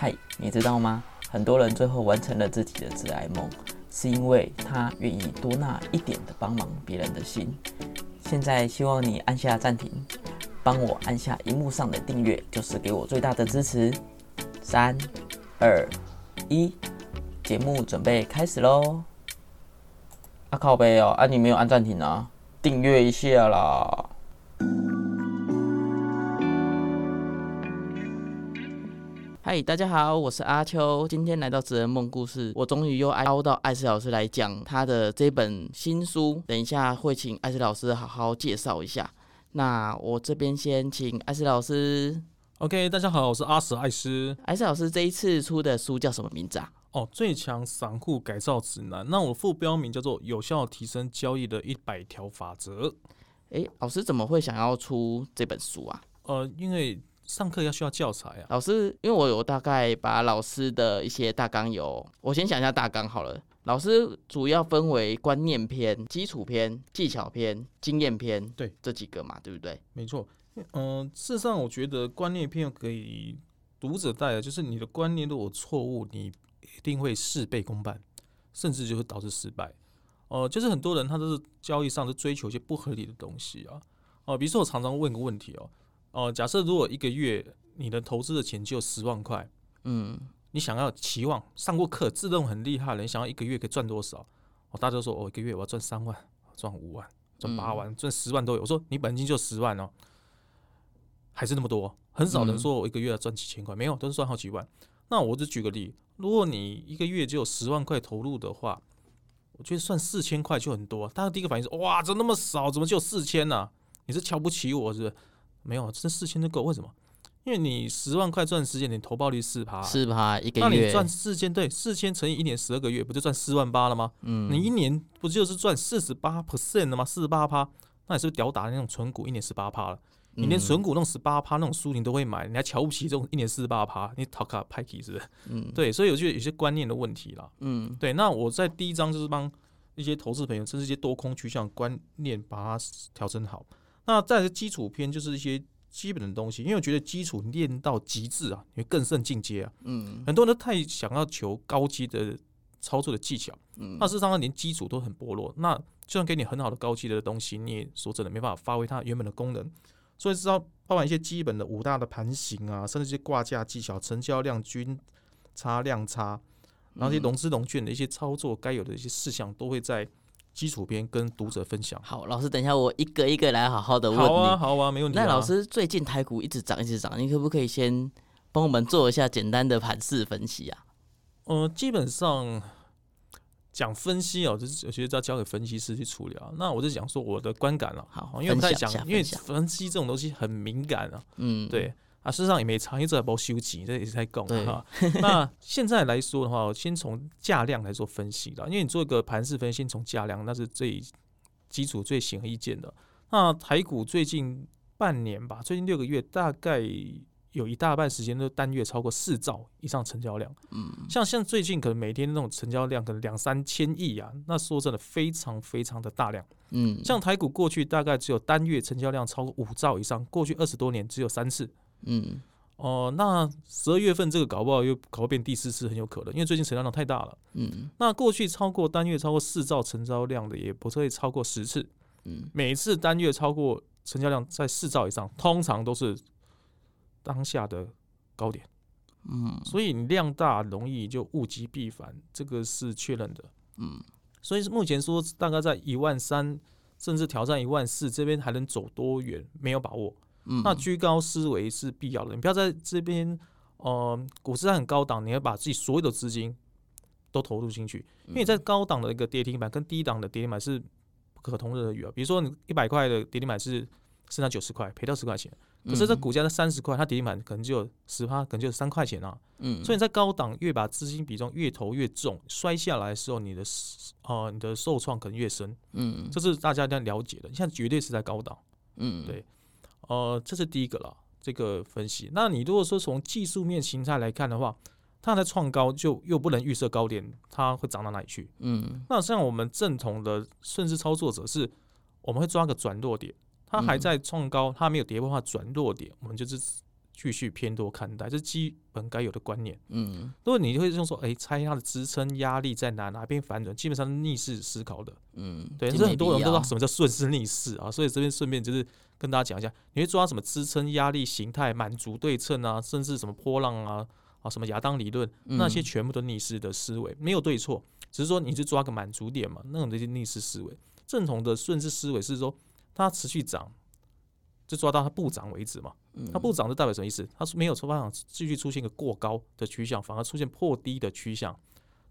嗨，你知道吗？很多人最后完成了自己的致癌梦，是因为他愿意多纳一点的帮忙别人的心。现在希望你按下暂停，帮我按下荧幕上的订阅，就是给我最大的支持。三、二、一，节目准备开始喽！啊靠背哦，啊你没有按暂停啊？订阅一下啦！嗨，大家好，我是阿秋。今天来到《职人梦故事》，我终于又邀到艾斯老师来讲他的这本新书。等一下会请艾斯老师好好介绍一下。那我这边先请艾斯老师。OK，大家好，我是阿史艾斯。艾斯老师这一次出的书叫什么名字啊？哦，最强散户改造指南。那我副标名叫做《有效提升交易的一百条法则》。诶，老师怎么会想要出这本书啊？呃，因为上课要需要教材啊。老师，因为我有大概把老师的一些大纲有，我先讲一下大纲好了。老师主要分为观念篇、基础篇、技巧篇、经验篇，对这几个嘛，对不对？没错。嗯、事实上，我觉得观念片给读者带来，就是你的观念如果错误，你一定会事倍功半，甚至就会导致失败。呃，就是很多人他都是交易上是追求一些不合理的东西啊。哦、比如说我常常问个问题哦，哦、假设如果一个月你的投资的钱只有十万块，嗯，你想要期望上过课，自认很厉害的人，想要一个月可以赚多少？哦，大家都说哦，一个月我要赚三万，赚五万，赚八万，赚十万都有。我说你本金就十万哦，还是那么多，很少人说我一个月要赚几千块，没有，都是赚好几万。那我就举个例，如果你一个月只有十万块投入的话，我觉得算四千块就很多。大家第一个反应是哇，怎么那么少？怎么只有四千呢？你是瞧不起我是不是？没有，这四千就够。为什么？因为你十万块赚时间，你投报率四趴，四趴？一个月那你赚四千，对，四千乘以一年十二个月，不就赚四万八了吗？嗯，你一年不就是赚四十八 percent 了吗？四十八趴，那你是不是屌打那种纯股一年十八趴了？你连嗯纯股那种十八趴那种书你都会买，你还瞧不起这种一年四十八趴？你讨卡派 k 是不是？嗯对，所以我觉得有些观念的问题啦。嗯对，那我在第一章就是帮一些投资朋友，甚至一些多空趋向观念把它调整好。那再来基础篇就是一些基本的东西，因为我觉得基础练到极致啊，你会更胜进阶啊。嗯很多人都太想要求高级的操作的技巧，嗯那事实上他连基础都很薄弱。那就算给你很好的高级的东西，你也说真的没办法发挥它原本的功能。所以知道包含一些基本的五大的盘形啊，甚至一些挂架技巧、成交量均差、量差，然后一些融资融券的一些操作该有的一些事项，都会在基础篇跟读者分享。好，老师，等一下我一个一个来好好的问好啊，你。好啊，没问题、啊。那老，师最近台股一直涨，一直涨，你可不可以先帮我们做一下简单的盘势分析啊？呃，基本上讲分析哦，就是有些要交给分析师去处理啊。那我就讲说我的观感了、好哦因为不太讲分享一下，因为分析这种东西很敏感啊。嗯，对啊，事实上也没差，因为这还包休息，这也是在讲对哈。那现在来说的话，我先从价量来做分析啦，因为你做一个盘式分析，先从价量，那是最基础、最显而易见的。那台股最近半年吧，最近六个月，大概有一大半时间都单月超过四兆以上成交量。嗯像像最近可能每天那种成交量可能两三千亿啊，那说真的非常非常的大量。嗯，像台股过去大概只有单月成交量超过五兆以上，过去二十多年只有三次。嗯哦、那十二月份这个搞不好又搞变第四次，很有可能，因为最近成交量太大了。嗯那过去超过单月超过四兆成交量的，也不会超过十次。嗯每次单月超过成交量在四兆以上，通常都是当下的高点。嗯所以你量大容易就物极必反，这个是确认的。嗯所以目前说大概在一万三，甚至挑战一万四，这边还能走多远没有把握。嗯，那居高思维是必要的，你不要在这边，呃，股市很高档，你要把自己所有的资金都投入进去，因为你在高档的一个跌停板跟低档的跌停板是不可同日而语啊。比如说你一百块的跌停板是剩下九十块，赔掉十块钱，可是这嗯股价在三十块，它跌停板可能就有十趴，可能就有三块钱啊。嗯，所以你在高档越把资金比重越投越重，摔下来的时候，你的呃你的受创可能越深，嗯这是大家一定要了解的。现在绝对是在高档。嗯对呃，这是第一个了，这个分析。那你如果说从技术面形态来看的话，它在创高就又不能预设高点，它会涨到哪里去？嗯那像我们正统的顺势操作者是，我们会抓个转弱点，它还嗯在创高，它没有跌破话转弱点，我们就是继续偏多看待，这是基本该有的观念。嗯如果你会用说，哎、猜它的支撑压力在哪哪边反转，基本上是逆势思考的。嗯，对，这这很多人没必要不知道什么叫顺势逆势啊，所以这边顺便就是跟大家讲一下，你会抓什么支撑、压力、形态、满足对称啊，甚至什么波浪啊啊，什么亚当理论，那些嗯全部都逆势的思维，没有对错，只是说你是抓个满足点嘛，那种就是逆势思维。正统的顺势思维是说它持续涨，就抓到它不涨为止嘛。嗯它不涨就代表什么意思？它是没有出发场继续出现一个过高的趋向，反而出现破低的趋向。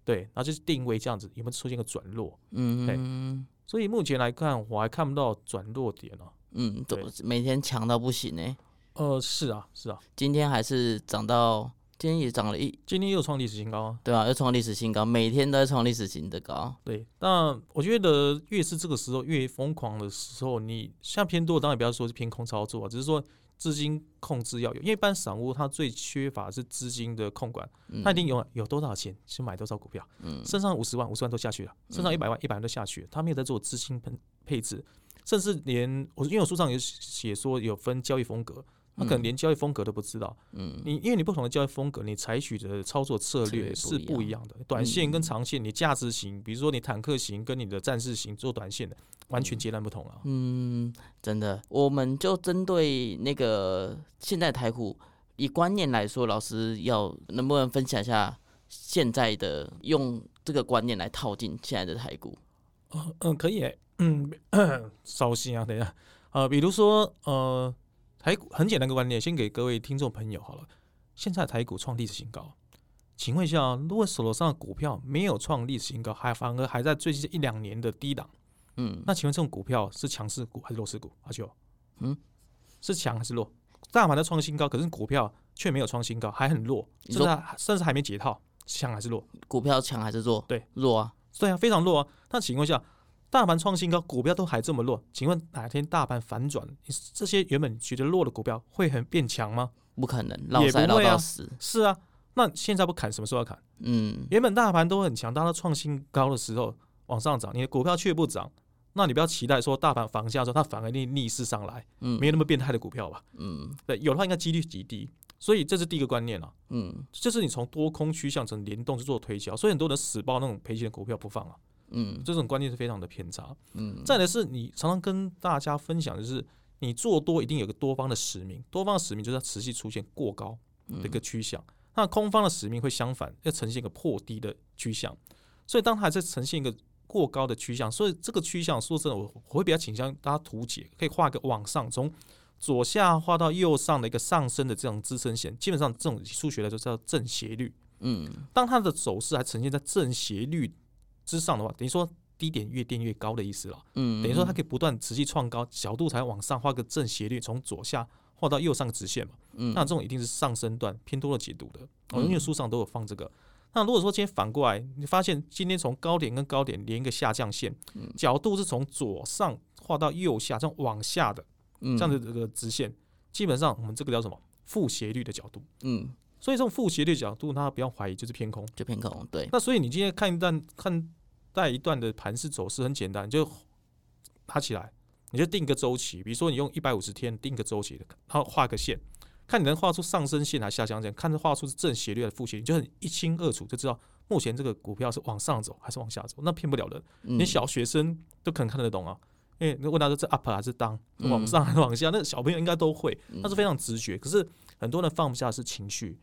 对，然后就是定位这样子，有没有出现一个转弱？嗯所以目前来看，我还看不到转弱点啊。嗯，都对每天强到不行呢，呃，是啊，是啊，今天还是涨到，今天也涨了一，今天又创历史新高啊。对啊，又创历史新高，每天都在创历史新的高。对，那我觉得越是这个时候越疯狂的时候，你像偏多，当然不要说是偏空操作啊，只是说资金控制要有，因为一般散户他最缺乏是资金的控管，嗯他一定有有多少钱去买多少股票，嗯身上五十万五十万都下去了，身上一百万一百万都下去了，他没有在做资金配配置，甚至连我因为我书上有写说有分交易风格。他可能连交易风格都不知道，嗯你因为你不同的交易风格，你采取的操作策策略略是不一样的。短线跟长线，你价值型，比如说你坦克型跟你的战士型做短线的，完全截然不同啊。嗯，真的，我们就针对那个现在台股，以观念来说，老师要能不能分享一下现在的用这个观念来套进现在的台股？嗯，可以、欸，嗯，烧心啊，等一下，呃，比如说，呃，台股很简单的观念，先给各位听众朋友好了。现在台股创历史新高，请问一下，如果手头上的股票没有创历史新高，还反而还在最近一两年的低档，嗯，那请问这种股票是强势股还是弱势股？阿秋，嗯，是强还是弱？大盘在创新高，可是股票却没有创新高，还很弱，甚至甚至还没解套，强还是弱？股票强还是弱？对，弱啊。对啊，非常弱啊。那请问一下，大盘创新高，股票都还这么弱，请问哪天大盘反转，你这些原本觉得弱的股票会很变强吗？不可能，绕塞绕也不会啊。是啊，那现在不砍，什么时候要砍？嗯原本大盘都很强，当它创新高的时候往上涨，你的股票却不涨，那你不要期待说大盘房价的时候它反而逆逆势上来，嗯没有那么变态的股票吧？嗯对，有的话应该几率极低。所以这是第一个观念啊，嗯就是你从多空趋向成联动去做推销，所以很多人死抱那种赔钱的股票不放啊，嗯这种观念是非常的偏差。嗯，再来是你常常跟大家分享就是，你做多一定有个多方的使命，多方的使命就是要持续出现过高的一个趋向，那空方的使命会相反，要呈现一个破低的趋向。所以当它还在呈现一个过高的趋向，所以这个趋向说真的，我我会比较倾向大家图解，可以画一个往上从。左下画到右上的一个上升的这种支撑线，基本上这种数学来说叫正斜率。嗯当它的走势还呈现在正斜率之上的话，等于说低点越垫越高的意思了。嗯，等于说它可以不断持续创高，角度才往上画个正斜率，从左下画到右上直线嘛。嗯那这种一定是上升段偏多的解读的，我、嗯因为书上都有放这个。那如果说今天反过来，你发现今天从高点跟高点连一个下降线，嗯角度是从左上画到右下，这样往下的这这样的这个直线，基本上我们这个叫什么负斜率的角度。嗯所以这种负斜率角度，大家不要怀疑，就是偏空。就偏空，对，那所以你今天看一段看待一段的盘势走势很简单，你就拉起来，你就定个周期，比如说你用一百五十天定个周期，然后画个线，看你能画出上升线还是下降线，看这画出是正斜率还是负斜率，你就很一清二楚，就知道目前这个股票是往上走还是往下走，那骗不了人，嗯连小学生都可能看得懂啊。因为你问他说这 up 还是 down，嗯往上还是往下，那小朋友应该都会，嗯那是非常直觉。可是很多人放不下是情绪，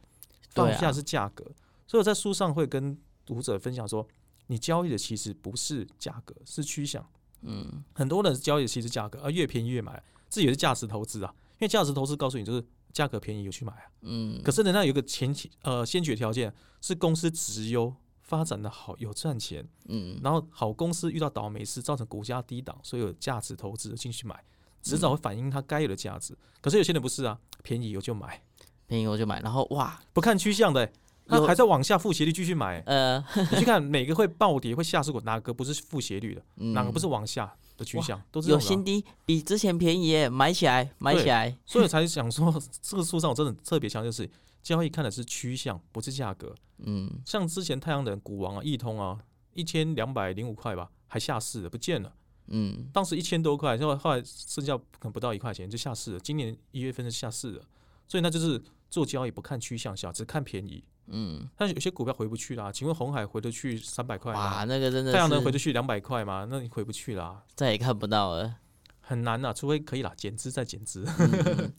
放不下是价格，所以我在书上会跟读者分享说，你交易的其实不是价格，是趋向。嗯很多人交易的其实价格，啊越便宜越买，这也是价值投资啊。因为价值投资告诉你就是价格便宜有去买啊。嗯，可是人家有一个前提呃先决条件是公司直优发展的好有赚钱，嗯然后好公司遇到倒霉事造成股价低档，所以有价值投资进去买，迟早会反映它该有的价值。可是有些人不是啊，便宜我就买，便宜我就买，然后哇，不看趋向的、欸，他有还在往下负斜率继续买、欸呃，你去看每个会暴跌、会下市股，哪个不是负斜率的？哪个不是嗯往下的趋向？都是有新低，比之前便宜耶，买起来，买起来，所以才 想说，这个书上我真的特别强调是交易看的是趋向，不是价格。嗯像之前太阳能、股王啊、易通啊，一千两百零五块吧，还下市了，不见了。嗯当时一千多块，后来后来剩下可能不到一块钱就下市了。今年一月份就下市了，所以那就是做交易不看趋向下，只看便宜。嗯，但是有些股票回不去啦，请问红海回得去三百块哇，吗？那个真的太阳能回得去两百块吗？那你回不去啦，再也看不到了。很难呐，除非可以啦，减资再减资。嗯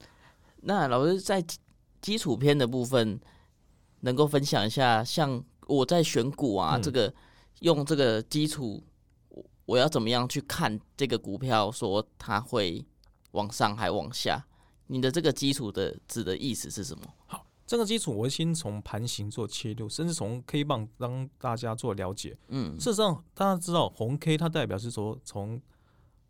那老师在基基础篇的部分，能够分享一下，像我在选股啊，嗯这个用这个基础，我我要怎么样去看这个股票，说它会往上还往下？你的这个基础的指的意思是什么？好这个基础，我会先从盘形做切入，甚至从 K 棒让大家做了解。嗯事实上，大家知道红 K 它代表是说从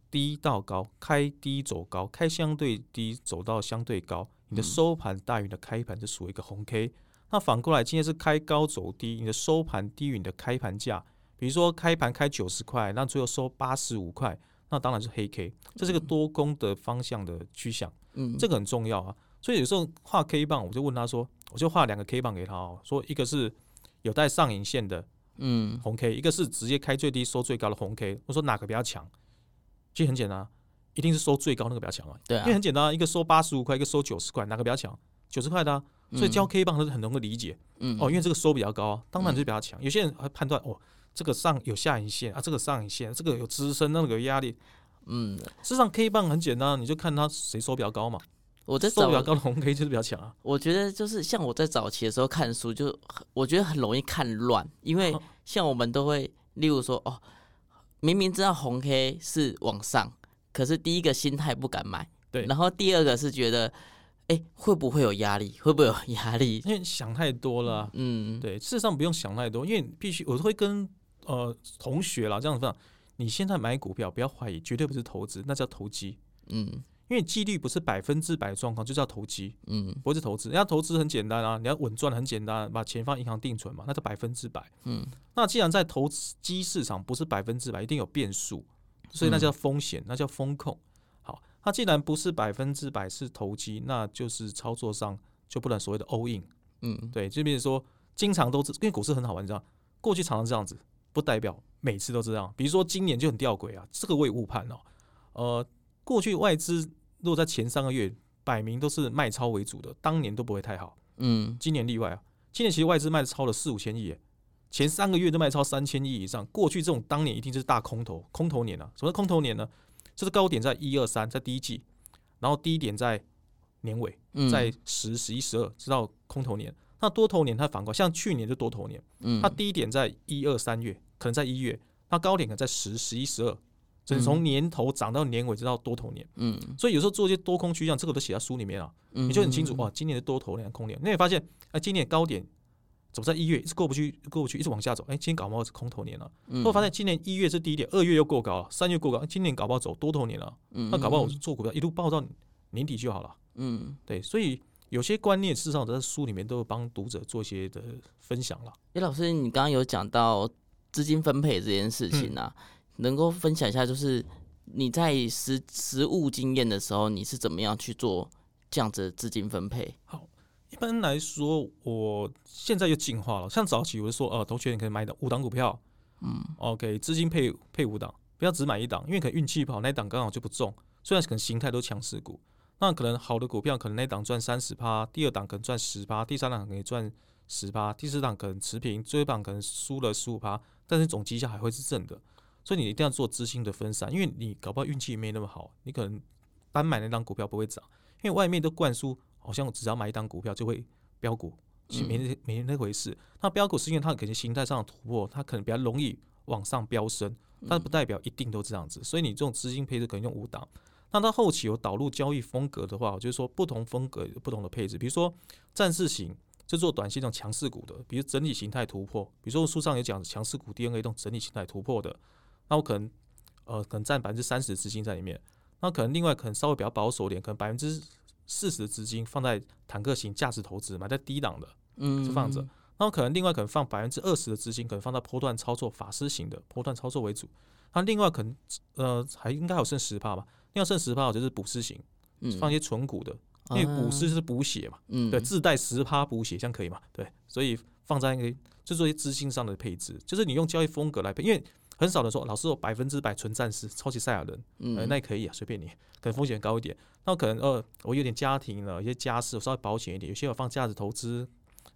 低到高，开低走高，开相对低走到相对高，你的嗯收盘大于你的开盘，就属于一个红 K。那反过来，今天是开高走低，你的收盘低于你的开盘价，比如说开盘开九十块，那最后收八十五块，那当然是黑 K，这是个多空的方向的趋向。嗯，这个很重要啊。所以有时候画 K 棒，我就问他说，我就画两个 K 棒给他哦，说一个是有带上影线的嗯红 K，一个是直接开最低收最高的红 K。我说哪个比较强？其实很简单啊，一定是收最高那个比较强啊。对啊因为，很简单啊，一个收八十五块，一个收九十块，哪个比较强？九十块的啊。所以教 K 棒他是很容易理解嗯哦，因为这个收比较高啊，当然就是比较强。有些人还判断哦，这个上有下影线啊，这个上影线，这个有支撑，那个有压力。嗯，事实上 K 棒很简单，你就看它谁收比较高嘛，我在找收比较高的红 K 就是比较强啊。我觉得就是像我在早期的时候看书，就很我觉得很容易看乱，因为哦像我们都会，例如说，哦，明明知道红 K 是往上，可是第一个心态不敢买，对然后第二个是觉得，哎，会不会有压力？会不会有压力？因为想太多了啊、嗯，对，事实上不用想太多，因为你必须我会跟呃同学啦这样子你现在买股票不要怀疑，绝对不是投资，那叫投机，嗯因为几率不是百分之百的状况，就叫投机，嗯不是投资。人家投资很简单啊，你要稳赚很简单，把钱放银行定存嘛，那叫百分之百。嗯那既然在投机市场不是百分之百，一定有变数，所以那叫风险，那叫风控。好，那既然不是百分之百是投机，那就是操作上就不能所谓的 all in。嗯对，就比如说经常都是因为股市很好玩，你知道，过去常常这样子，不代表每次都这样。比如说今年就很吊诡啊，这个我也误判哦。呃，过去外资如果在前三个月摆明都是卖超为主的，当年都不会太好。嗯今年例外啊，今年其实外资卖超了四五千亿耶，前三个月都卖超三千亿以上。过去这种当年一定就是大空头，空头年啊。什么叫空头年呢？就是高点在一二三，在第一季，然后低点在年尾，嗯，在十、十一、十二，直到空头年。那多头年它反过来，像去年就多头年，嗯它低点在一二三月，可能在一月，那高点可能在十、十一、十二，所以从年头涨到年尾，直到多头年。嗯。所以有时候做一些多空趋向，这个都写在书里面啊，嗯。你就很清楚哇，今年的多头年、空年，那你发现哎，今年的高点走在一月，一直过不去，过不去，一直往下走，哎，今年搞不好是空头年了。嗯。会发现今年一月是低点，二月又过高了，三月过高，哎今年搞不好走多头年了，嗯。那搞不好我做股票一路报到年底就好了。嗯，对，所以有些观念，事实上在书里面都有帮读者做一些的分享了。哎，老师，你刚刚有讲到资金分配这件事情嗯啊，能够分享一下，就是你在实实物经验的时候，你是怎么样去做这样子的资金分配？好一般来说，我现在又进化了，像早期我就说，呃，同学你可以买五档股票，嗯，OK，资金配配五档，不要只买一档，因为可能运气不好，那一档刚好就不中。虽然可能形态都强势股，那可能好的股票可能那一档赚三十趴，第二档可能赚十趴，第三档可能赚十趴，第四档可能持平，最后一档可能输了十五趴，但是总绩效还会是正的。所以你一定要做资金的分散，因为你搞不好运气没那么好，你可能单买那张股票不会涨，因为外面都灌输好像只要买一档股票就会标股，其实没那没那回事。那标股是因为它可能形态上的突破，它可能比较容易往上飙升，但不代表一定都这样子。所以你这种资金配置可能用五档。那到后期有导入交易风格的话，我就是说不同风格有不同的配置，比如说战士型是做短线这种强势股的，比如整体形态突破，比如说我书上有讲强势股 DNA 这种整体形态突破的，那我可能呃可能占百分之三十的资金在里面，那可能另外可能稍微比较保守一点，可能百分之四十的资金放在坦克型价值投资，买在低档的，嗯，就放着。那我可能另外可能放百分之二十的资金，可能放在波段操作法师型的波段操作为主。那另外可能呃还应该还有剩十趴吧，另外剩十趴我就是补师型，嗯。放一些纯股的，因为补师是补血嘛，嗯对，自带十趴补血，这样可以嘛？对，所以放在那个就做一些资金上的配置，就是你用交易风格来配，因为很少人说，老师我百分之百纯战士，超级赛亚人，呃，嗯，那也可以啊，随便你，可能风险高一点。那我可能呃，我有点家庭了，有些家事，我稍微保险一点，有些我放价值投资，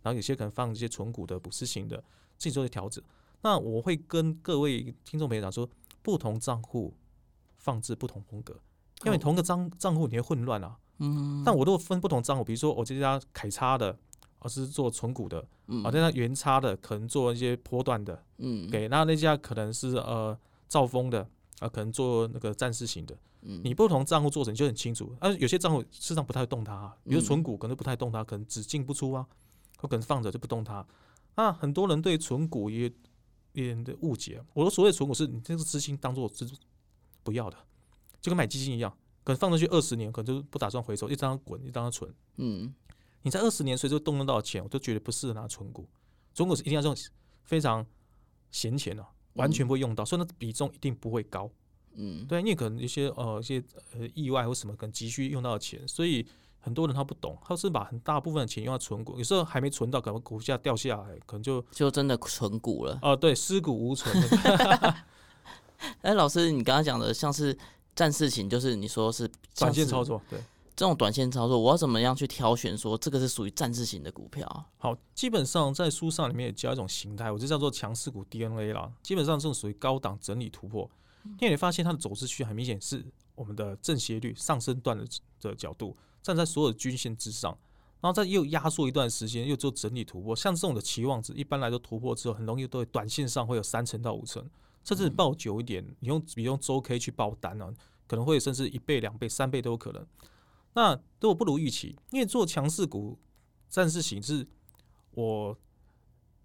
然后有些可能放一些纯股的、补市型的，自己做些调整。那我会跟各位听众朋友讲说，不同账户放置不同风格，因为哦同个账账户你会混乱啊。嗯，但我都分不同账户，比如说我这家凯差的，我是做纯股的，嗯啊，这家原差的可能做一些波段的，嗯，给那那家可能是呃兆丰的啊，可能做那个战士型的。嗯你不同账户做成就很清楚，啊，有些账户市场上不太会动它、啊，比如嗯存股可能不太动它，可能只进不出啊，或可能放着就不动它。那很多人对存股也有点的误解，我的所谓存股是你这个资金当做是不要的，就跟买基金一样，可能放出去二十年，可能就不打算回收，一张滚，一张存。嗯你在二十年随时动用到的钱，我都觉得不适合拿存股。存股是一定要用非常闲钱的、完全不会用到，所以那比重一定不会高。嗯，对，因为可能一些呃一些呃意外或什么，可能急需用到的钱，所以很多人他不懂，他是把很大部分的钱用在存股，有时候还没存到，可能股价掉下来，可能就就真的存股了。哦、对尸骨无存。哎，老师，你刚刚讲的像是战士型，就是你说是短线操作，对，这种短线操作，我要怎么样去挑选说这个是属于战士型的股票？好，基本上在书上里面也教一种形态，我就叫做强势股 DNA 啦。基本上这种属于高档整理突破，因为你发现它的走势区很明显是我们的正斜率上升段的的角度，站在所有的均线之上，然后再又压缩一段时间，又做整理突破。像这种的期望值，一般来说突破之后，很容易都会短线上会有三成到五成，甚至你抱久一点，你用你用周 K 去报单啊，可能会甚至一倍、两倍、三倍都有可能。那如果不如预期，因为做强势股暂时型是我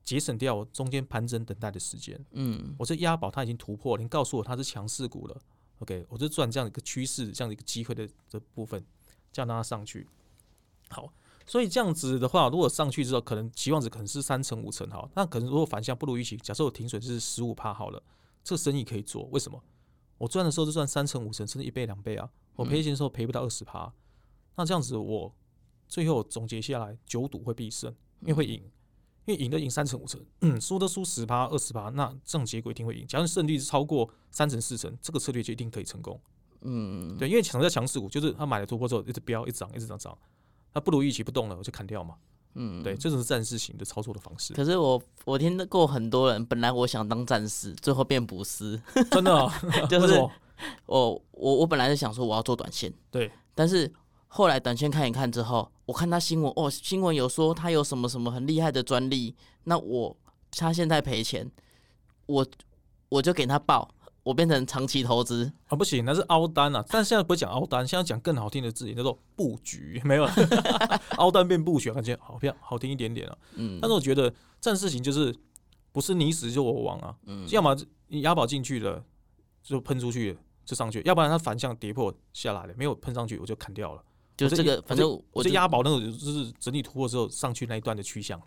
节省掉我中间盘整等待的时间。嗯我这押宝它已经突破，您告诉我它是强势股了，OK，我就赚这样一个趋势，这样的一个机会的这部分，这样让它上去。好，所以这样子的话，如果上去之后，可能期望值可能是三成五成，好，那可能如果反向不如预期，假设我停损是十五趴好了，这个生意可以做，为什么？我赚的时候就赚三成五成，甚至一倍两倍啊，我赔钱的时候赔不到二十趴，那这样子我最后总结下来，九赌会必胜，因为会赢。因为赢的赢三成五成，嗯，输的输十趴二十趴，那这样结果一定会赢。假如胜率是超过三成四成，这个策略就一定可以成功。嗯，对，因为强在强势股，就是他买了突破之后一直飙，一直涨，一直涨涨，那不如预期不动了，我就砍掉嘛。嗯，对，这种是战士型的操作的方式，可是我我听过很多人，本来我想当战士，最后变捕师。真的、哦，就是我我我本来是想说我要做短线，对，但是后来短线看一看之后，我看他新闻哦，新闻有说他有什么什么很厉害的专利，那我他现在赔钱，我我就给他报，我变成长期投资。啊，不行，那是凹单啊。但现在不会讲凹单，现在讲更好听的字眼，叫做布局，没有了 凹单变布局，感觉好漂好听一点点啊。嗯但是我觉得这件事情就是不是你死就我亡啊，嗯要么你押宝进去了就喷出去就上去，要不然它反向跌破下来了，没有喷上去我就砍掉了。就这个，反正我我就这押宝那种就是整理突破之后上去那一段的趋向，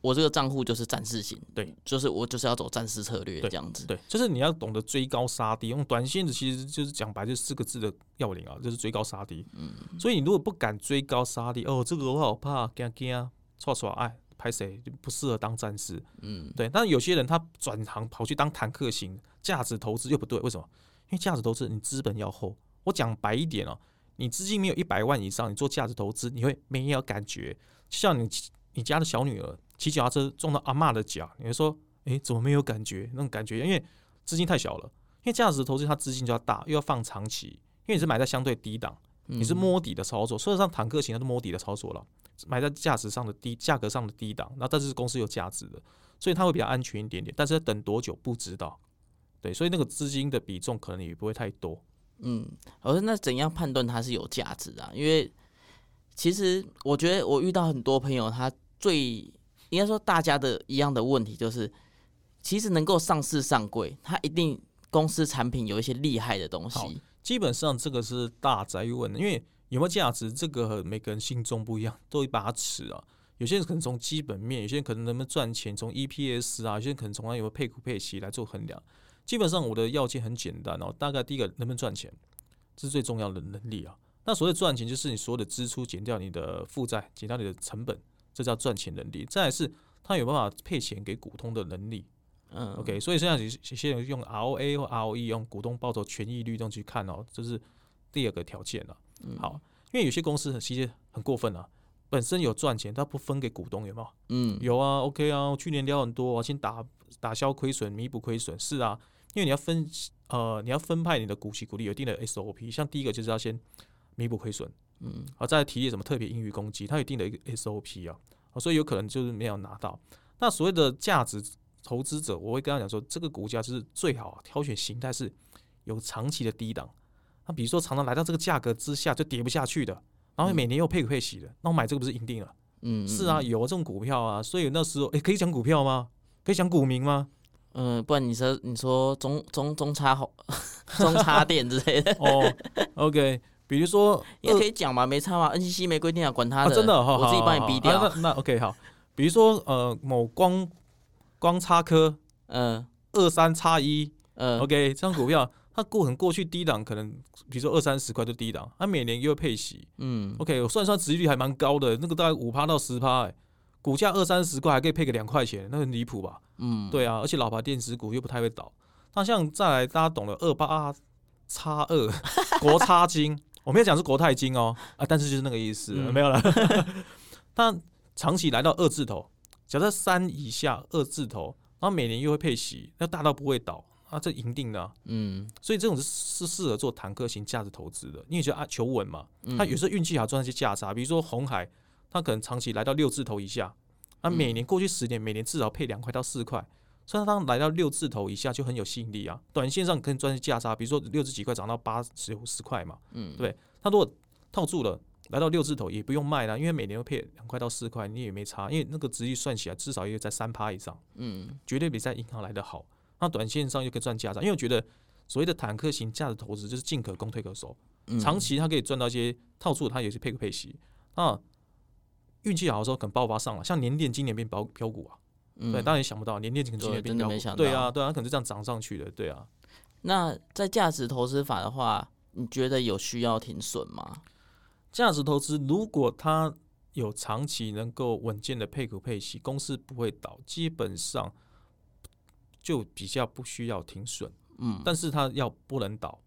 我这个账户就是战士型，对，就是我就是要走战士策略对这样子。对，就是你要懂得追高杀低，用短线的其实就是讲白就四个字的要领啊，就是追高杀低。嗯，所以你如果不敢追高杀低，哦，这个我好怕，惊惊，错错，哎，拍谁就不适合当战士。嗯对，但有些人他转行跑去当坦克型价值投资又不对，为什么？因为价值投资你资本要厚。我讲白一点哦，你资金没有一百万以上，你做价值投资你会没有感觉。就像你骑你家的小女儿骑脚踏车撞到阿嬷的脚，你会说，诶，怎么没有感觉？那种感觉，因为资金太小了。因为价值投资它资金就要大，又要放长期，因为你是买在相对低档，你是嗯摸底的操作。事实上，坦克型它是摸底的操作了，买在价值上的低价格上的低档，那但是公司有价值的，所以它会比较安全一点点。但是要等多久不知道，对，所以那个资金的比重可能也不会太多。嗯，我说那怎样判断它是有价值啊？因为其实我觉得我遇到很多朋友，他最应该说大家的一样的问题就是，其实能够上市上柜，他一定公司产品有一些厉害的东西。基本上这个是大宅问的，因为有没有价值，这个每个人心中不一样，都一把尺啊。有些人可能从基本面，有些人可能能不能赚钱，从 EPS 啊，有些人可能从它有没有配股配息来做衡量。基本上我的要件很简单哦，大概第一个能不能赚钱，这是最重要的能力啊。那所谓赚钱，就是你所有的支出减掉你的负债，减掉你的成本，这叫赚钱能力。再来是他有办法配钱给股东的能力。嗯 OK，所以现在有有些人用 ROA 或 ROE 用股东报酬权益率这样去看哦，这是第二个条件了。嗯好，因为有些公司其实很过分啊，本身有赚钱，它不分给股东，有没有？嗯有啊，OK 啊，去年聊很多，我先打打消亏损，弥补亏损，是啊，因为你要分呃，你要分派你的股息股利有一定的 SOP，像第一个就是要先弥补亏损，嗯啊，再来提列什么特别盈余公积，它有一定的一个 SOP 啊，啊所以有可能就是没有拿到。那所谓的价值投资者，我会跟他讲说，这个股价就是最好、啊、挑选形态是有长期的低档。那比如说常常来到这个价格之下就跌不下去的，然后每年又配股配息的，那我买这个不是赢定了？嗯，是啊，有这种股票啊，所以那时候诶，可以讲股票吗？可以讲股民吗？嗯，不然你说你说中中中差好 中插电之类的，哦，OK，比如说也可以讲嘛，没差嘛，NCC 没规定啊，管他啊，的，真的，好我自己帮你逼掉，啊那那 OK 好，比如说呃某光光插科嗯。二三叉一嗯。OK 这张股票，它过很过去低档可能比如说二三十块就低档，它每年又配息嗯，OK 我算算殖利率还蛮高的，那个大概五趴到十趴，哎，股价二三十块还可以配个两块钱，那很离谱吧？嗯，对啊，而且老牌电子股又不太会倒。那像再来，大家懂了二八叉二 国差金，我没有讲是国泰金哦，啊，但是就是那个意思，嗯。没有了。那长期来到二字头，假设三以下二字头，然后每年又会配息，那大到不会倒，啊，这赢定了啊、嗯。所以这种是是适合做坦克型价值投资的，因为觉得啊求稳嘛，嗯，他有时候运气好赚一些价差，比如说红海，它可能长期来到六字头以下，那每年过去十年，每年至少配两块到四块，所以它当来到六字头以下就很有吸引力啊。短线上可以赚些价差，比如说六十几块涨到八十五十块嘛，嗯对它如果套住了。来到六字头也不用卖了，因为每年都配两块到四块，你也没差，因为那个值率算起来至少也在三趴以上，嗯绝对比在银行来的好。那短线上又可以赚价差，因为我觉得所谓的坦克型价值投资就是进可攻退可守，嗯长期它可以赚到一些套住，它也是配个配息啊。运气好的时候可能爆发上了，像年电今年变标标股啊，嗯对，当然也想不到年电可能真的没想对啊，到对啊，它可能是这样涨上去的，对啊。那在价值投资法的话，你觉得有需要停损吗？价值投资如果它有长期能够稳健的配股配息，公司不会倒，基本上就比较不需要停损，嗯，但是它要不能倒，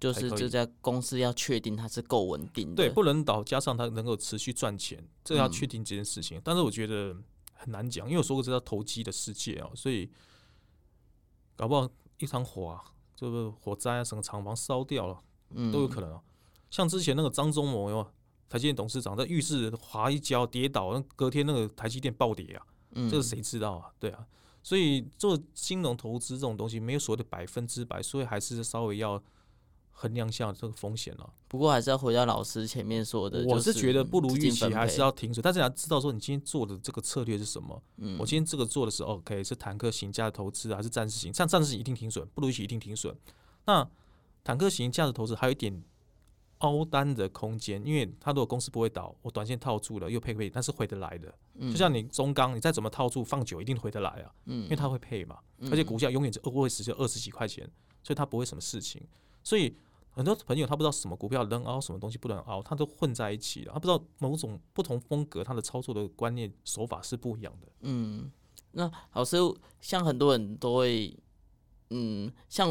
就是这家公司要确定它是够稳定的，对，不能倒，加上它能够持续赚钱，这要嗯确定这件事情。但是我觉得很难讲，因为我说过这叫投机的世界啊，所以搞不好一场火啊，这个火灾啊，整个厂房烧掉了嗯都有可能啊。像之前那个张忠谋哟台积电董事长在浴室滑一跤跌倒，那隔天那个台积电暴跌啊，嗯，这个谁知道啊？对啊，所以做金融投资这种东西没有所谓的百分之百，所以还是稍微要衡量一下这个风险了。不过还是要回到老师前面说的，我是觉得不如预期，还是要停损。但是你要知道说，你今天做的这个策略是什么？嗯我今天这个做的是 OK，是坦克型价值投资还是战士型？像战士型一定停损，不如预期一定停损。那坦克型价值投资还有一点凹单的空间，因为它如果公司不会倒，我短线套住了又配配，但是回得来的。嗯就像你中钢，你再怎么套住放久，一定回得来啊，嗯因为它会配嘛，而且股价永远是二十就二十几块钱，所以它不会什么事情。所以很多朋友他不知道什么股票能熬，什么东西不能熬，他都混在一起了。他不知道某种不同风格，他的操作的观念手法是不一样的。嗯，那老师像很多人都会，嗯，像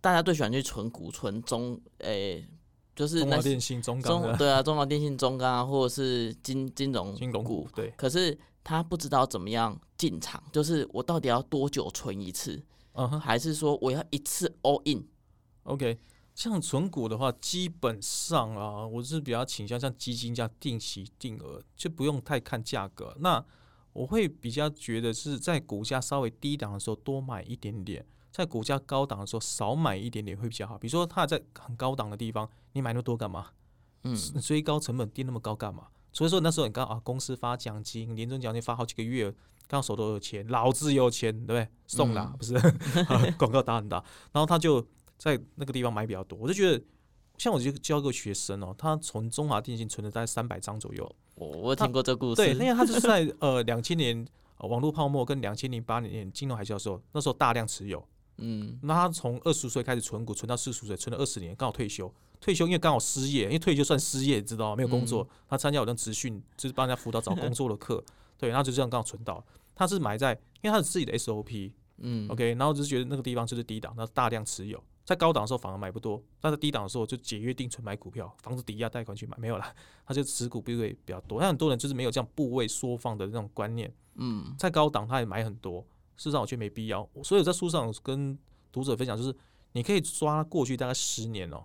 大家最喜欢去存股、存中，诶、就是那些中华电信、中钢对啊，中华电信、中钢啊，或者是金金融金融股，对，可是他不知道怎么样进场，就是我到底要多久存一次，嗯哼还是说我要一次 all in？，OK。像存股的话，基本上啊，我是比较倾向像基金这样定期定额，就不用太看价格。那我会比较觉得是在股价稍微低档的时候多买一点点，在股价高档的时候少买一点点会比较好。比如说它在很高档的地方，你买那么多干嘛？嗯你追高成本定那么高干嘛？所以说那时候你刚啊，公司发奖金，年终奖金发好几个月，刚好手头有钱，老子有钱，对不对？送啦，嗯不是 广告打很大，然后他就在那个地方买比较多，我就觉得。像我就教个学生哦，他从中华电信存了大概三百张左右，我我听过这故事，对，因为他就是在 呃两千年、呃、网络泡沫跟两千零八年金融海啸的时候，那时候大量持有，嗯那他从二十岁开始存股，存到四十岁，存了二十年，刚好退休。退休因为刚好失业，因为退休算失业，知道吗？没有工作，他参加我的职训，就是帮人家辅导找工作的课，对，然后就这样刚好存到。他是埋在，因为他是自己的 SOP，嗯 OK，然后就是觉得那个地方就是低档，那大量持有，在高档的时候反而买不多，但是低档的时候就解约定存买股票，房子抵押贷款去买，没有啦，他就持股部位比较多。但很多人就是没有这样部位缩放的那种观念，嗯在高档他也买很多，事实上我觉得没必要。所以我在书上跟读者分享，就是你可以抓过去大概十年哦、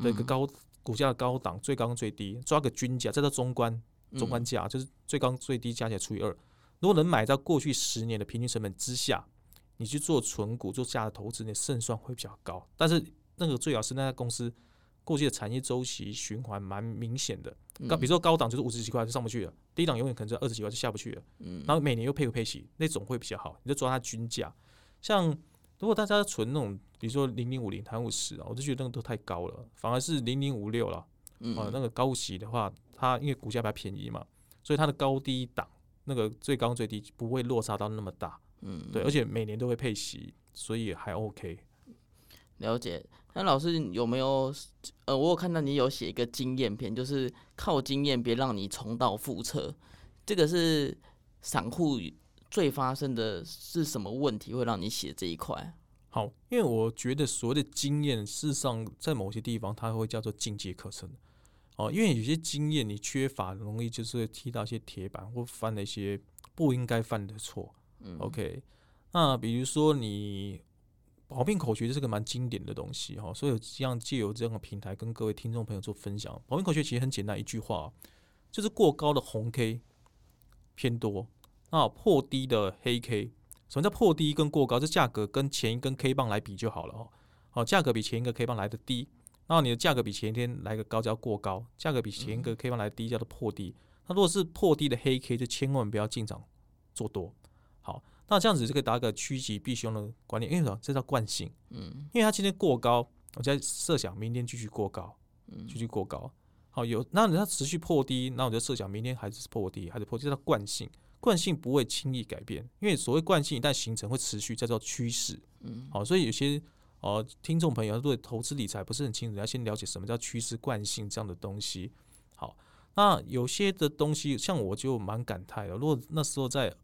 的一个高股价的高档最高跟最低，抓个均价，再到中观中观价，就是最高最低加起来除以二。如果能买到过去十年的平均成本之下，你去做纯股做价的投资，你的胜算会比较高。但是那个最好是那家公司过去的产业周期循环蛮明显的。高比如说高档就是五十几块就上不去了，低档永远可能在二十几块就下不去了。嗯然后每年又配股配息，那种会比较好，你就抓它均价。像如果大家存那种，比如说零零五零、台五十啊，我就觉得那个都太高了，反而是零零五六了。嗯哦，那个高息的话，它因为股价比较便宜嘛，所以它的高低档那个最高最低不会落差到那么大。嗯，对，而且每年都会配息，所以还 OK。了解。那老师有没有呃，我有看到你有写一个经验篇，就是靠经验别让你重蹈覆辙。这个是散户最发生的是什么问题会让你写这一块？好，因为我觉得所谓的经验，事实上在某些地方它会叫做进阶课程。哦，因为有些经验你缺乏，容易就是会踢到一些铁板，或犯了一些不应该犯的错。嗯 OK，那比如说你保命口诀，这是个蛮经典的东西哈，所以这样借由这样的平台跟各位听众朋友做分享。保命口诀其实很简单，一句话，就是过高的红 K 偏多，那破低的黑 K。什么叫破低跟过高？这价格跟前一根 K 棒来比就好了哦。好，价格比前一个 K 棒来的低，那你的价格比前一天来个高叫过高，价格比前一个 K 棒来的低叫做破低。那如果是破低的黑 K，就千万不要进场做多。好，那这样子就可以打个趋吉避凶的观念，因为什么？这叫惯性。嗯因为它今天过高，我在设想明天继续过高，嗯继续过高。好，有那它持续破低，那我就设想明天还是破低，还是破低，这叫惯性。惯性不会轻易改变，因为所谓惯性一旦形成会持续，叫做趋势。嗯好，所以有些呃听众朋友对投资理财不是很清楚，要先了解什么叫趋势惯性这样的东西。好，那有些的东西，像我就蛮感慨的。如果那时候在我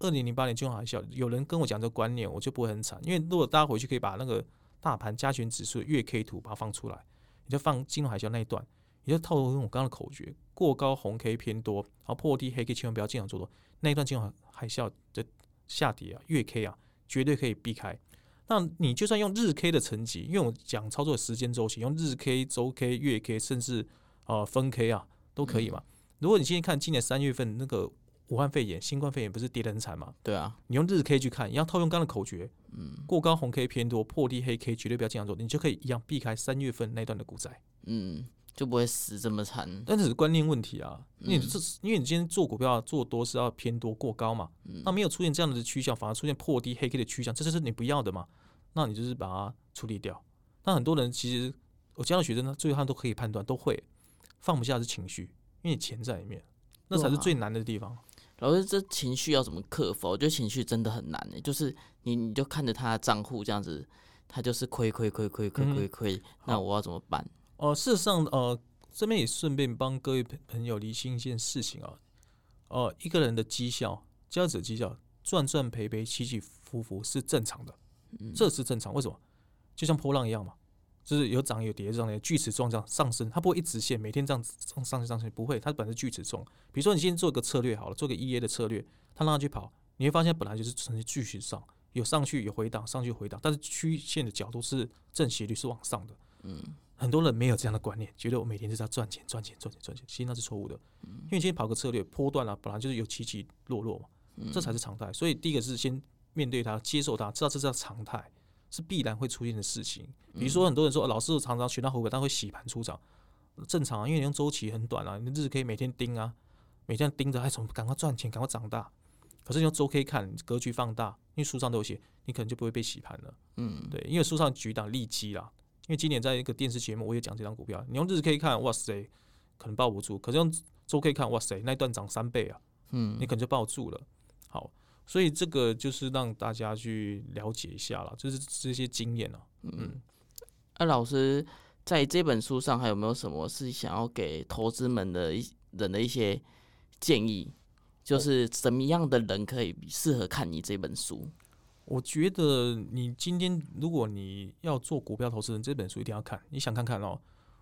二零零八年金融海啸，有人跟我讲这个观念，我就不会很惨。因为如果大家回去可以把那个大盘加权指数月 K 图把它放出来，你就放金融海啸那一段，你就套用我刚刚的口诀：过高红 K 偏多，然后破低黑 K 千万不要进场做多。那一段金融海啸的下跌啊，月 K 啊，绝对可以避开。那你就算用日 K 的层级，因为我讲操作的时间周期，用日 K、周 K、月 K，甚至呃分 K 啊，都可以嘛。如果你今天看今年三月份那个武汉肺炎、新冠肺炎不是跌得很惨吗？对啊，你用日 K 去看，一样套用刚刚的口诀，嗯过高红 K 偏多，破低黑 K 绝对不要进场做，你就可以一样避开三月份那段的股灾。嗯，就不会死这么惨。但这是观念问题啊，因为嗯这是因为你今天做股票做多是要偏多过高嘛，嗯那没有出现这样的趋向，反而出现破低黑 K 的趋向，这就是你不要的嘛，那你就是把它处理掉。那很多人其实我教的学生呢，最后他都可以判断，都会放不下是情绪，因为你钱在里面，那才是最难的地方。老师，这情绪要怎么克服？我觉得情绪真的很难诶，就是你你就看着他的账户这样子，他就是亏亏亏亏亏嗯亏亏，那我要怎么办？呃，事实上，呃，这边也顺便帮各位朋朋友理清一件事情啊，呃，一个人的绩效，交易者绩效赚赚赔赔、起起伏伏是正常的，这是正常。为什么？就像波浪一样嘛，就是有涨有跌，这样的锯齿状这样上升，它不会一直线，每天这样子上上去上去，不会，它本来是锯齿状。比如说你今天做个策略好了，做个 EA 的策略，它让它去跑，你会发现本来就是呈现锯齿上，有上去有回档，上去回档，但是曲线的角度是正斜率是往上的。很多人没有这样的观念，觉得我每天就是要赚钱、赚钱、赚钱、赚钱，其实那是错误的。因为今天跑个策略，波段啊，本来就是有起起落落嘛，这才是常态。所以第一个是先面对它，接受它，知道这是常态，是必然会出现的事情。比如说很多人说，老师常常学到后悔，但会洗盘出场，正常啊，因为你用周期很短啊，你日可以每天盯啊，每天盯着，哎，怎么赶快赚钱，赶快长大。可是你用周 K 看，格局放大，因为书上都有写，你可能就不会被洗盘了。嗯，对，因为书上举档利基啦，因为今年在一个电视节目我也讲这张股票，你用日 K 看，哇塞，可能抱不住；可是用周 K 看，哇塞，那一段涨三倍啊，嗯你可能就抱住了。好，所以这个就是让大家去了解一下了，就是这些经验啊。嗯，那、老师在这本书上还有没有什么是想要给投资们的一人的一些建议？就是什么样的人可以适合看你这本书？我觉得你今天如果你要做股票投资人，这本书一定要看。你想看看哦，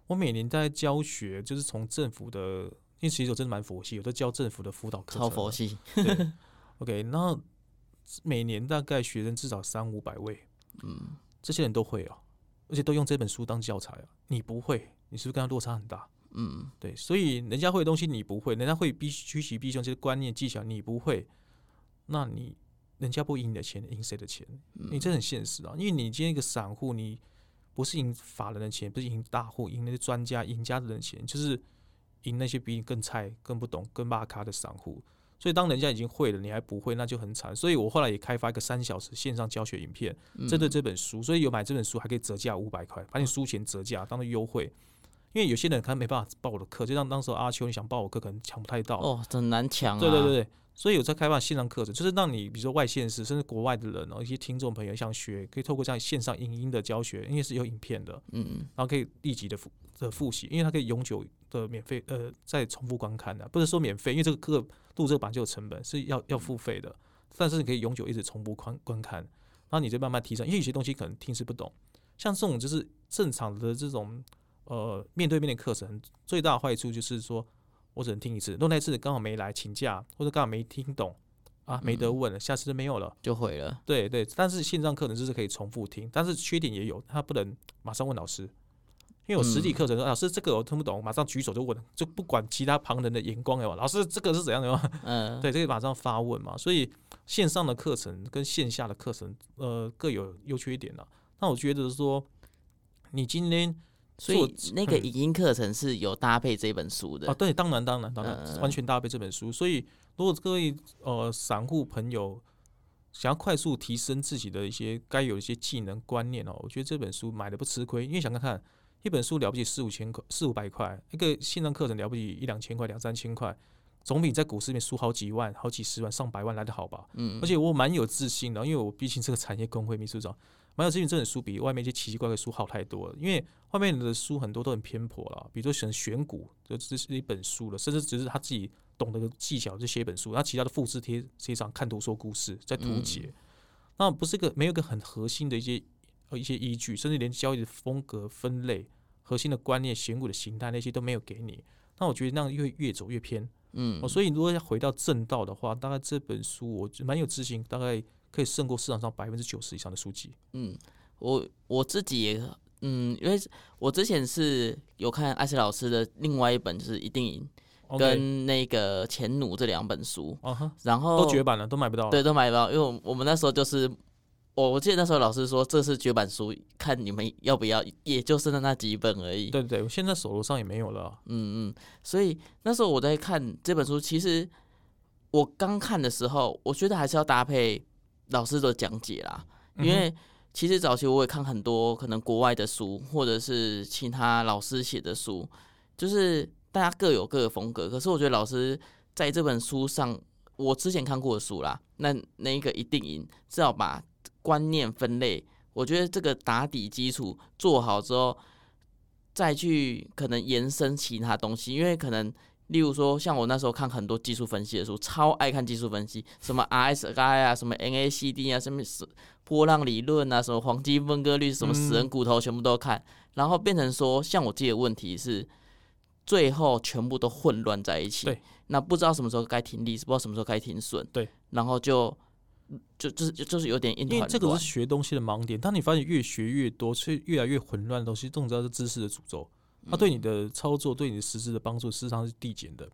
我每年在教学，就是从政府的，因为其实我真的蛮佛系，我在教政府的辅导课程。超佛系，对 ，OK，那每年大概学生至少三五百位，嗯，这些人都会哦，而且都用这本书当教材啊。你不会，你是不是跟他落差很大？嗯，对，所以人家会的东西你不会，人家会必趋吉避凶这些观念技巧你不会，那你人家不赢你的钱，赢谁的钱？你这很现实啊，因为你今天一个散户，你不是赢法人的钱，不是赢大户，赢那些专家、赢家的人的钱，就是赢那些比你更菜、更不懂、更骂咖的散户。所以当人家已经会了，你还不会，那就很惨。所以我后来也开发一个三小时线上教学影片，针对这本书，所以有买这本书还可以折价五百块，把你书钱折价当做优惠。因为有些人可能没办法报我的课，就像当时阿秋你想报我课，可能抢不太到。哦，很难抢啊。对对对对，所以有在开发线上课程，就是让你比如说外县市甚至国外的人然后，一些听众朋友想学，可以透过这样线上影音的教学，因为是有影片的，嗯，然后可以立即的复的复习，因为它可以永久的免费呃再重复观看的，不是说免费，因为这个课录这个版就有成本是要要付费的，但是你可以永久一直重复观观看，然后你就慢慢提升，因为有些东西可能听是不懂，像这种就是正常的这种呃面对面的课程，最大的坏处就是说我只能听一次，如果那次刚好没来请假，或者刚好没听懂啊没得问了，下次就没有了。就毁了。对对，但是线上课程就是可以重复听，但是缺点也有，他不能马上问老师，因为我实体课程，老师这个我听不懂，马上举手就问，就不管其他旁人的眼光有老师这个是怎样的 嗯，对，这个马上发问嘛，所以线上的课程跟线下的课程，呃，各有优缺点啦。那我觉得说，你今天所以那个嗯影音课程是有搭配这本书的。啊，对，当然当然当然，嗯完全搭配这本书。所以，如果各位呃散户朋友想要快速提升自己的一些该有的一些技能观念哦，我觉得这本书买的不吃亏，因为想看看一本书了不起四五千块、四五百块，一个线上课程了不起一两千块、两三千块，总比你在股市里面输好几万、好几十万、上百万来的好吧？嗯而且我蛮有自信的，因为我毕竟是个产业工会秘书长，蛮有自信。这本书比外面一些奇奇怪怪的书好太多了，因为外面的书很多都很偏颇了，比如说选选股，就这是一本书了，甚至只是他自己懂得的技巧就写一本书，然后其他的复制贴贴上看图说故事，在图解，那不是一个没有一个很核心的一些呃一些依据，甚至连交易的风格分类、核心的观念、选股的形态那些都没有给你。那我觉得那样越越走越偏。嗯哦，所以如果要回到正道的话，大概这本书我蛮有自信，大概可以胜过市场上百分之九十以上的书籍。嗯，我我自己也嗯，因为我之前是有看艾斯老师的另外一本，就是《一定赢》跟那个《钱奴》这两本书，然后都绝版了，都买不到了。对，都买不到，因为我我们那时候就是，我我记得那时候老师说这是绝版书，看你们要不要，也就剩下那几本而已。对对对，我现在手头上也没有了啊。嗯嗯，所以那时候我在看这本书，其实我刚看的时候，我觉得还是要搭配老师的讲解啦，因嗯为其实早期我也看很多可能国外的书，或者是其他老师写的书，就是大家各有各的风格。可是我觉得老师在这本书上，我之前看过的书啦，那那一个一定赢，至少把观念分类，我觉得这个打底基础做好之后，再去可能延伸其他东西，因为可能。例如说，像我那时候看很多技术分析的书，超爱看技术分析，什么 RSI 啊，什么 NACD 啊，什么是波浪理论啊，什么黄金分割率，什么死人骨头，全部都看，然后变成说，像我自己的问题是，最后全部都混乱在一起，对，那不知道什么时候该停利，不知道什么时候该停损，对，然后就就就是就就是有点因为这个是学东西的盲点，当你发现越学越多，所以越来越混乱的东西，这种叫做知识的诅咒。它对你的操作、对你的实质的帮助，事实上是递减的。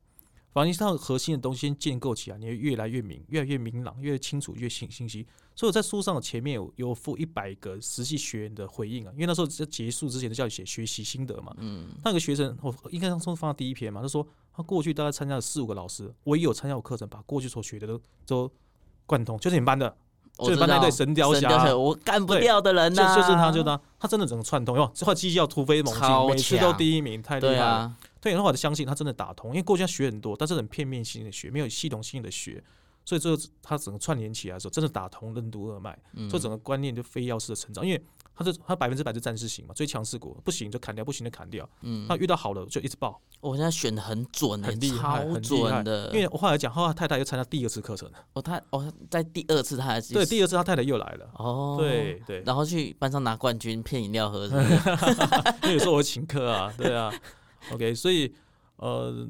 反而你上核心的东西先建构起来，你会越来越明、越来越明朗、越清楚、越信信息。所以我在书上的前面有有附一百个实际学员的回应啊，因为那时候在结束之前就叫你写学习心得嘛。嗯那个学生，我应该当初放到第一篇嘛，他说他过去大概参加了四五个老师，我也有参加过课程，把过去所学的都都贯通，就是你们班的，就是班那对神雕神侠，我干不掉的人就呐、就是他，就是他，他真的整个串通，哟，这块绩效突飞猛进，每次都第一名，太厉害了。对啊，对，然后我就相信他真的打通，因为过去他学很多，但是很片面性的学，没有系统性的学，所以最后他整个串联起来的时候，真的打通任督二脉，嗯。所以整个观念就非要式的成长。因为他是他百分之百是战士型嘛，最强势股，不行就砍掉，不行就砍掉。嗯，那遇到好的就一直爆，我现在选的很准、欸，很厉害，很准的。因为我后来讲，后来太太又参加第二次课程了，哦，他哦，在第二次他还是对，第二次他太太又来了，哦，对对，然后去班上拿冠军，骗饮料喝是不是？因为有时候我会请客啊，对啊，OK，所以呃，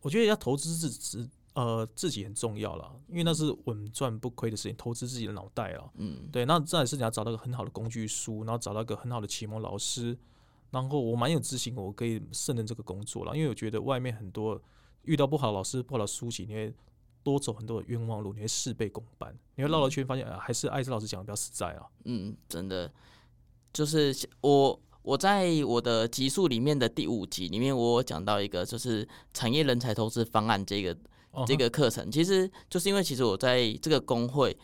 我觉得要投资自自呃自己很重要了，因为那是稳赚不亏的事情，投资自己的脑袋啊，嗯，对，那再来是你要找到一个很好的工具书，然后找到一个很好的启蒙老师，然后我蛮有自信，我可以胜任这个工作了，因为我觉得外面很多遇到不好的老师、不好的书籍，你会多走很多的冤枉路，你会事倍功半，你会绕了圈，发现、啊、还是艾斯老师讲的比较实在啊。嗯，真的，就是我我在我的集数里面的第五集里面，我有讲到一个就是产业人才投资方案这个哦这个课程，其实就是因为其实我在这个工会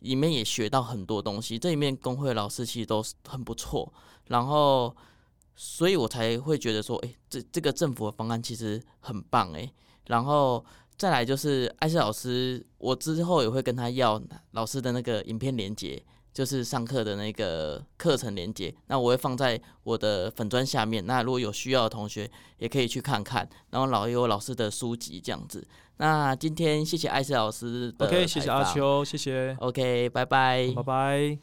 里面也学到很多东西，这里面工会老师其实都是很不错，然后所以我才会觉得说，哎、这这个政府的方案其实很棒、诶，然后。再来就是艾斯老师，我之后也会跟他要老师的那个影片连接，就是上课的那个课程连接，那我会放在我的粉砖下面。那如果有需要的同学，也可以去看看。然后老也有老师的书籍这样子。那今天谢谢艾斯老师的 OK，谢谢。阿秋，谢谢，OK，拜拜。拜拜。